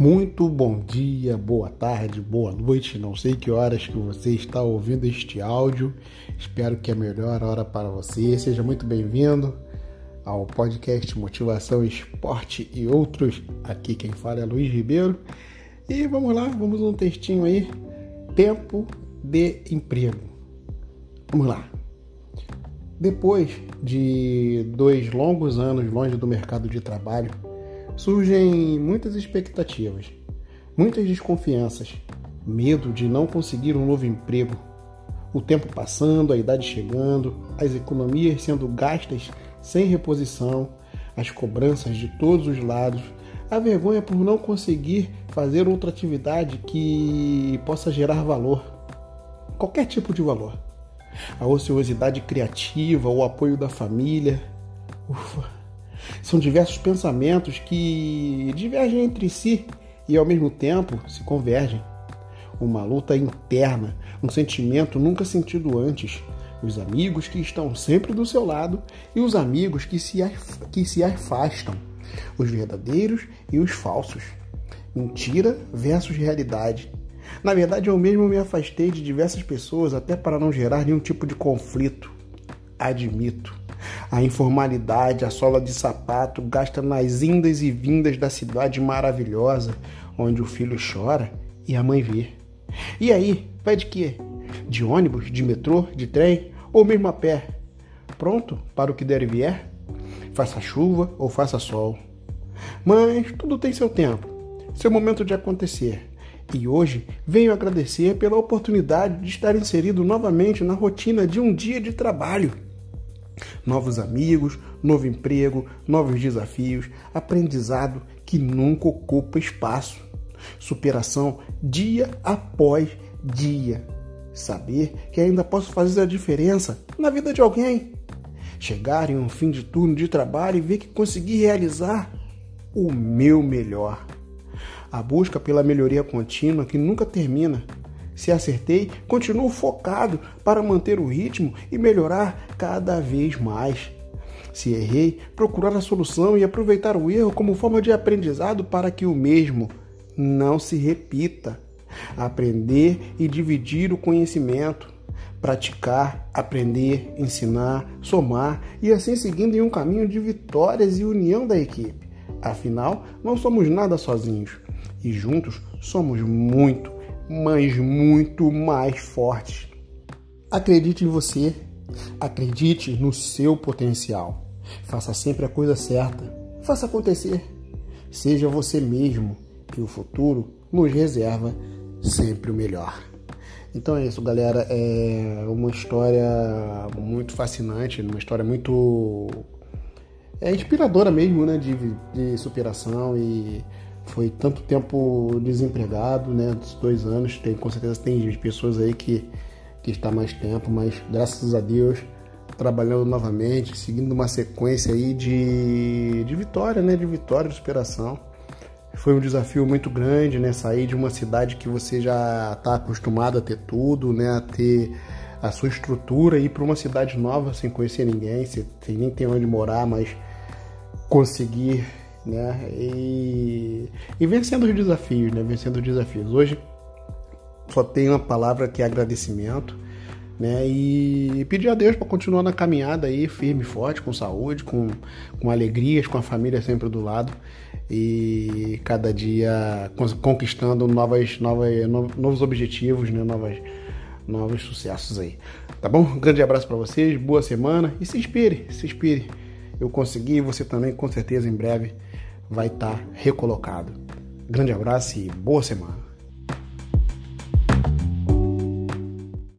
Muito bom dia, boa tarde, boa noite. Não sei que horas que você está ouvindo este áudio. Espero que é a melhor hora para você. Seja muito bem-vindo ao podcast Motivação Esporte e outros. Aqui quem fala é Luiz Ribeiro. E vamos lá, vamos um textinho aí. Tempo de emprego. Vamos lá. Depois de dois longos anos longe do mercado de trabalho, surgem muitas expectativas, muitas desconfianças, medo de não conseguir um novo emprego. O tempo passando, a idade chegando, as economias sendo gastas sem reposição, as cobranças de todos os lados, a vergonha por não conseguir fazer outra atividade que possa gerar valor, qualquer tipo de valor. A ociosidade criativa, o apoio da família. Ufa, são diversos pensamentos que divergem entre si e ao mesmo tempo se convergem. Uma luta interna, um sentimento nunca sentido antes. Os amigos que estão sempre do seu lado e os amigos que se, que se afastam. Os verdadeiros e os falsos. Mentira versus realidade. Na verdade, eu mesmo me afastei de diversas pessoas até para não gerar nenhum tipo de conflito. Admito. A informalidade, a sola de sapato gasta nas indas e vindas da cidade maravilhosa, onde o filho chora e a mãe vê. E aí, vai de quê? De ônibus, de metrô, de trem ou mesmo a pé? Pronto para o que der e vier? Faça chuva ou faça sol. Mas tudo tem seu tempo, seu momento de acontecer. E hoje venho agradecer pela oportunidade de estar inserido novamente na rotina de um dia de trabalho novos amigos, novo emprego, novos desafios, aprendizado que nunca ocupa espaço, superação dia após dia, saber que ainda posso fazer a diferença na vida de alguém, chegar em um fim de turno de trabalho e ver que consegui realizar o meu melhor. A busca pela melhoria contínua que nunca termina se acertei, continuo focado para manter o ritmo e melhorar cada vez mais. Se errei, procurar a solução e aproveitar o erro como forma de aprendizado para que o mesmo não se repita. Aprender e dividir o conhecimento. Praticar, aprender, ensinar, somar e assim seguindo em um caminho de vitórias e união da equipe. Afinal, não somos nada sozinhos e juntos somos muito, mas muito mais fortes. Acredite em você, acredite no seu potencial. Faça sempre a coisa certa, faça acontecer. Seja você mesmo e o futuro nos reserva sempre o melhor. Então é isso, galera. É uma história muito fascinante, uma história muito é inspiradora mesmo, né, de, de superação e foi tanto tempo desempregado, né? Dos dois anos, tem, com certeza tem pessoas aí que, que está mais tempo, mas graças a Deus trabalhando novamente, seguindo uma sequência aí de, de vitória, né? De vitória, de superação. Foi um desafio muito grande, né? Sair de uma cidade que você já está acostumado a ter tudo, né? A ter a sua estrutura e ir para uma cidade nova sem conhecer ninguém, sem nem ter onde morar, mas conseguir né? E, e vencendo os desafios, né? Vencendo os desafios. Hoje só tenho uma palavra que é agradecimento, né? E pedir a Deus para continuar na caminhada aí, firme, forte, com saúde, com, com alegrias, com a família sempre do lado e cada dia conquistando novas, novas, novos objetivos, né? Novas, novos sucessos aí. Tá bom? Um grande abraço para vocês, boa semana e se inspire, se inspire. Eu consegui, você também com certeza em breve vai estar recolocado. Grande abraço e boa semana.